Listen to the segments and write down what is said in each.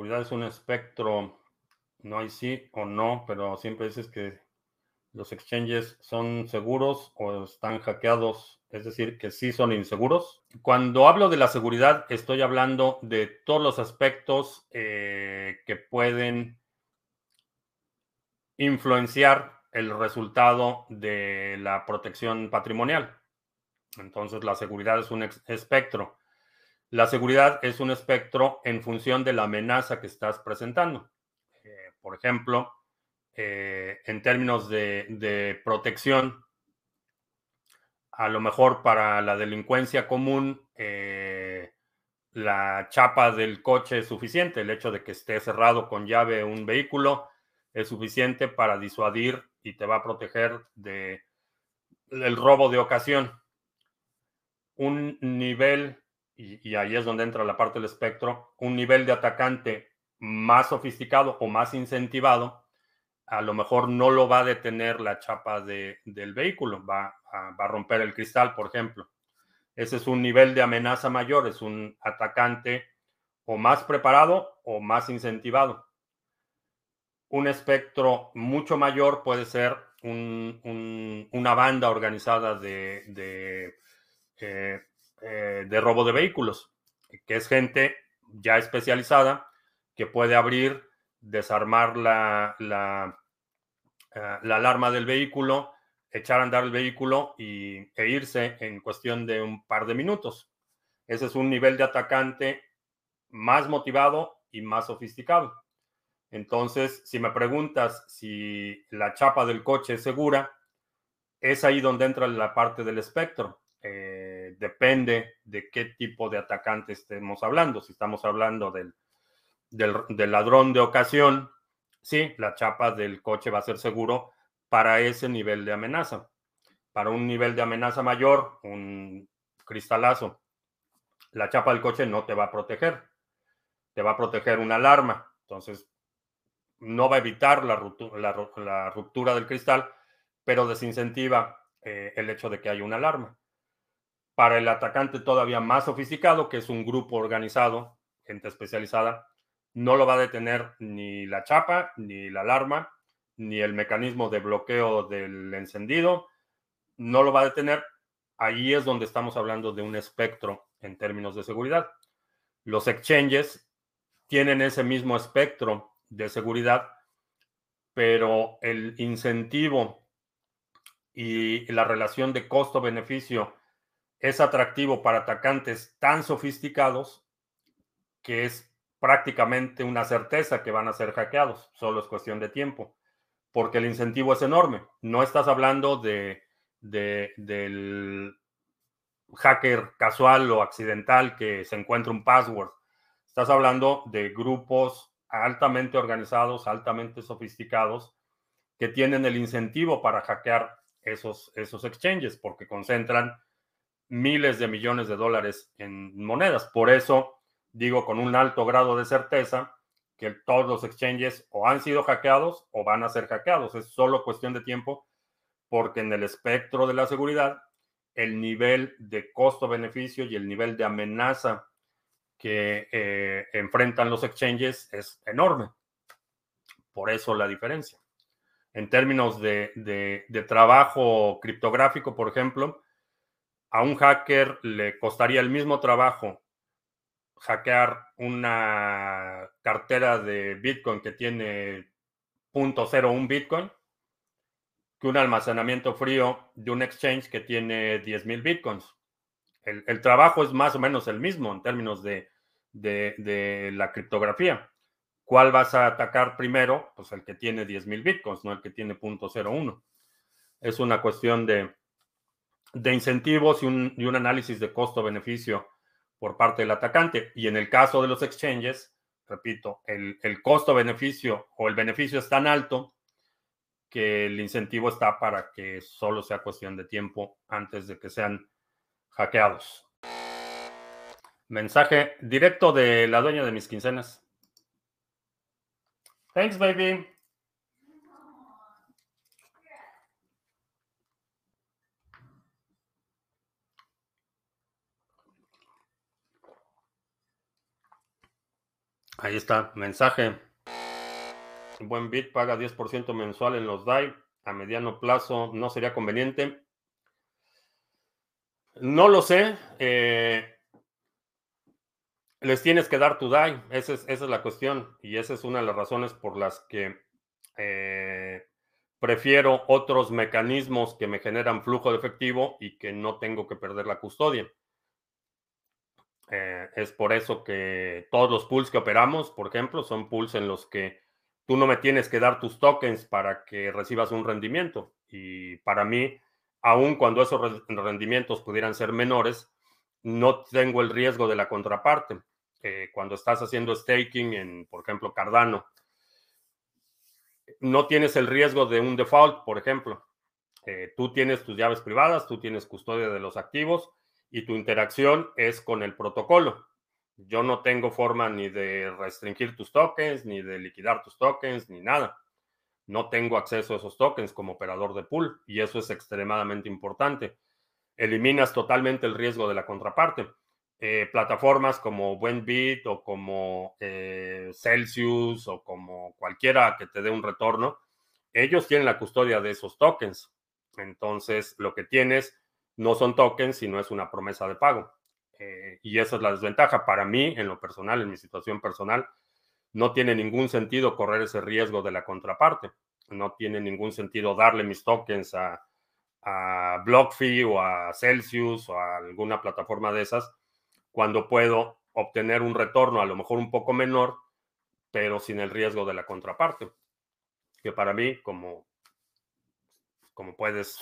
seguridad es un espectro, no hay sí o no, pero siempre dices que los exchanges son seguros o están hackeados, es decir, que sí son inseguros. Cuando hablo de la seguridad, estoy hablando de todos los aspectos eh, que pueden influenciar el resultado de la protección patrimonial. Entonces, la seguridad es un espectro. La seguridad es un espectro en función de la amenaza que estás presentando. Eh, por ejemplo, eh, en términos de, protección, a lo mejor para la delincuencia común, eh, la chapa del coche es suficiente. El hecho de que esté cerrado con llave un vehículo es suficiente para disuadir y te va a proteger de el robo de ocasión. Un nivel, y, y ahí es donde entra la parte del espectro, un nivel de atacante más sofisticado o más incentivado a lo mejor no lo va a detener la chapa del vehículo, va a, va a, romper el cristal, por ejemplo. Ese es un nivel de amenaza mayor, es un atacante o más preparado o más incentivado. Un espectro mucho mayor puede ser un, un, una banda organizada de, de, eh, eh, de robo de vehículos, que es gente ya especializada que puede abrir desarmar la, eh, la, alarma del vehículo, echar a andar el vehículo y, e irse en cuestión de un par de minutos. Ese es un nivel de atacante más motivado y más sofisticado. Entonces, si me preguntas si la chapa del coche es segura, es ahí donde entra la parte del espectro. Eh, depende de qué tipo de atacante estemos hablando. Si estamos hablando del del, ladrón de ocasión, sí, la chapa del coche va a ser seguro para ese nivel de amenaza. Para un nivel de amenaza mayor, un cristalazo, la chapa del coche no te va a proteger. Te va a proteger una alarma. Entonces, no va a evitar la ruptura, del cristal, pero desincentiva eh, el hecho de que haya una alarma. Para el atacante todavía más sofisticado, que es un grupo organizado, gente especializada, no lo va a detener ni la chapa, ni la alarma, ni el mecanismo de bloqueo del encendido, no lo va a detener. Ahí es donde estamos hablando de un espectro en términos de seguridad. Los exchanges tienen ese mismo espectro de seguridad, pero el incentivo y la relación de costo-beneficio es atractivo para atacantes tan sofisticados que es prácticamente una certeza que van a ser hackeados, solo es cuestión de tiempo, porque el incentivo es enorme. No estás hablando de, del hacker casual o accidental que se encuentra un password. Estás hablando de grupos altamente organizados, altamente sofisticados, que tienen el incentivo para hackear esos, esos exchanges, porque concentran miles de millones de dólares en monedas. Por eso digo con un alto grado de certeza que todos los exchanges o han sido hackeados o van a ser hackeados. Es solo cuestión de tiempo porque en el espectro de la seguridad el nivel de costo-beneficio y el nivel de amenaza que eh, enfrentan los exchanges es enorme. Por eso la diferencia. En términos de, de trabajo criptográfico, por ejemplo, a un hacker le costaría el mismo trabajo hackear una cartera de Bitcoin que tiene 0.01 Bitcoin que un almacenamiento frío de un exchange que tiene 10.000 Bitcoins. El, trabajo es más o menos el mismo en términos de, de, la criptografía. ¿Cuál vas a atacar primero? Pues el que tiene 10.000 Bitcoins, no el que tiene 0.01. Es una cuestión de, de incentivos y un, y un análisis de costo-beneficio por parte del atacante. Y en el caso de los exchanges, repito, el, costo-beneficio o el beneficio es tan alto que el incentivo está para que solo sea cuestión de tiempo antes de que sean hackeados. Mensaje directo de la dueña de mis quincenas. Thanks, baby. Ahí está, mensaje. Buen bit paga 10% mensual en los DAI. A mediano plazo no sería conveniente. No lo sé. Eh, les tienes que dar tu DAI. Esa es, esa es, la cuestión. Y esa es una de las razones por las que eh, prefiero otros mecanismos que me generan flujo de efectivo y que no tengo que perder la custodia. Eh, es por eso que todos los pools que operamos, por ejemplo, son pools en los que tú no me tienes que dar tus tokens para que recibas un rendimiento. Y para mí, aun cuando esos rendimientos pudieran ser menores, no tengo el riesgo de la contraparte. Eh, cuando estás haciendo staking en, por ejemplo, Cardano, no tienes el riesgo de un default, por ejemplo. Eh, tú tienes tus llaves privadas, tú tienes custodia de los activos y tu interacción es con el protocolo. Yo no tengo forma ni de restringir tus tokens, ni de liquidar tus tokens, ni nada. No tengo acceso a esos tokens como operador de pool y eso es extremadamente importante. Eliminas totalmente el riesgo de la contraparte. Eh, plataformas como Buenbit o como eh, Celsius o como cualquiera que te dé un retorno, ellos tienen la custodia de esos tokens. Entonces, lo que tienes no son tokens, sino es una promesa de pago. Eh, y esa es la desventaja. Para mí, en lo personal, en mi situación personal, no tiene ningún sentido correr ese riesgo de la contraparte. No tiene ningún sentido darle mis tokens a, a BlockFi o a Celsius o a alguna plataforma de esas cuando puedo obtener un retorno a lo mejor un poco menor, pero sin el riesgo de la contraparte. Que para mí, como, como puedes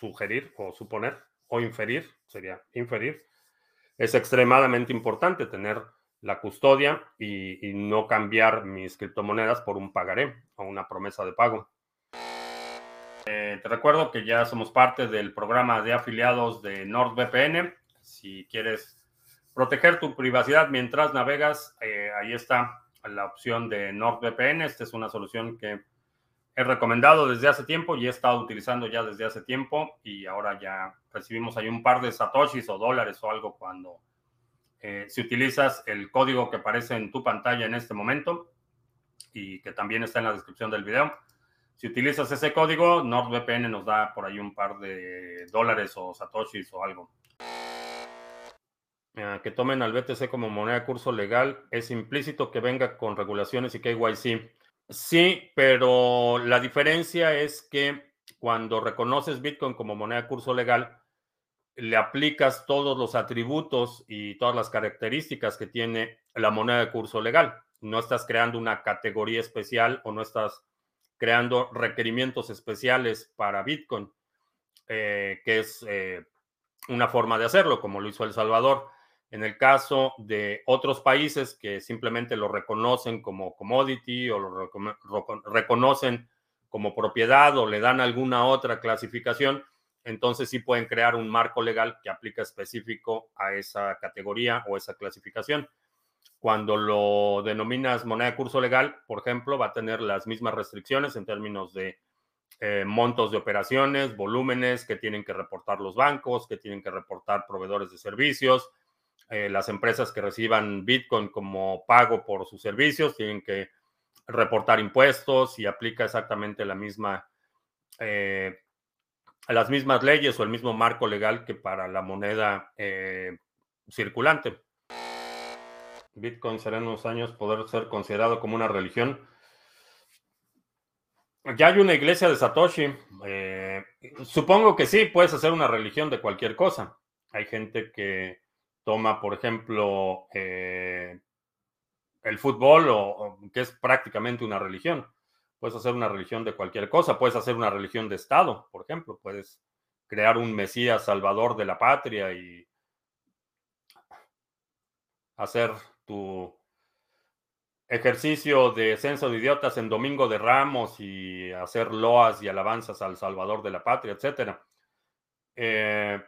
sugerir o suponer o inferir, sería inferir, es extremadamente importante tener la custodia y, no cambiar mis criptomonedas por un pagaré o una promesa de pago. Eh, te recuerdo que ya somos parte del programa de afiliados de NordVPN. Si quieres proteger tu privacidad mientras navegas, eh, ahí está la opción de NordVPN. Esta es una solución que he recomendado desde hace tiempo y he estado utilizando ya desde hace tiempo y ahora ya recibimos ahí un par de satoshis o dólares o algo cuando eh, si utilizas el código que aparece en tu pantalla en este momento y que también está en la descripción del video. Si utilizas ese código, NordVPN nos da por ahí un par de dólares o satoshis o algo. Ah, que tomen al BTC como moneda curso legal, es implícito que venga con regulaciones y KYC. Sí, pero la diferencia es que cuando reconoces Bitcoin como moneda de curso legal, le aplicas todos los atributos y todas las características que tiene la moneda de curso legal. No estás creando una categoría especial o no estás creando requerimientos especiales para Bitcoin, eh, que es eh, una forma de hacerlo, como lo hizo El Salvador. En el caso de otros países que simplemente lo reconocen como commodity o lo reconocen como propiedad o le dan alguna otra clasificación, entonces sí pueden crear un marco legal que aplica específico a esa categoría o esa clasificación. Cuando lo denominas moneda de curso legal, por ejemplo, va a tener las mismas restricciones en términos de eh, montos de operaciones, volúmenes que tienen que reportar los bancos, que tienen que reportar proveedores de servicios, eh, las empresas que reciban Bitcoin como pago por sus servicios tienen que reportar impuestos y aplica exactamente la misma, eh, las mismas leyes o el mismo marco legal que para la moneda eh, circulante. Bitcoin será en unos años poder ser considerado como una religión. Ya hay una iglesia de Satoshi. supongo que sí, puedes hacer una religión de cualquier cosa. Hay gente que toma, por ejemplo, eh, el fútbol, o, que es prácticamente una religión. Puedes hacer una religión de cualquier cosa, puedes hacer una religión de Estado, por ejemplo, puedes crear un Mesías salvador de la patria y hacer tu ejercicio de censo de idiotas en Domingo de Ramos y hacer loas y alabanzas al Salvador de la patria, etc. Eh,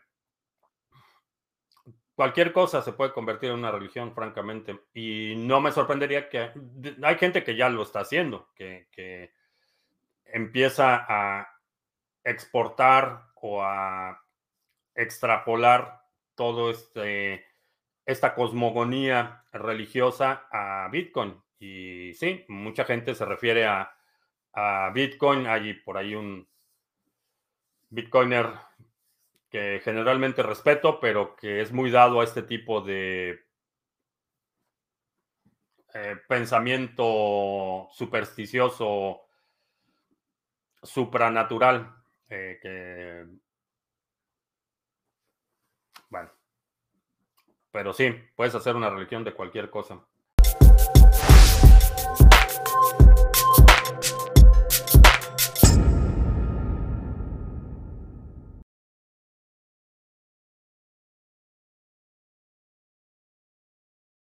cualquier cosa se puede convertir en una religión, francamente. Y no me sorprendería que hay gente que ya lo está haciendo, que, empieza a exportar o a extrapolar todo este esta cosmogonía religiosa a Bitcoin. Y sí, mucha gente se refiere a, a Bitcoin. Hay por ahí un Bitcoiner que generalmente respeto, pero que es muy dado a este tipo de eh, pensamiento supersticioso, supranatural, eh, que, bueno, pero sí, puedes hacer una religión de cualquier cosa.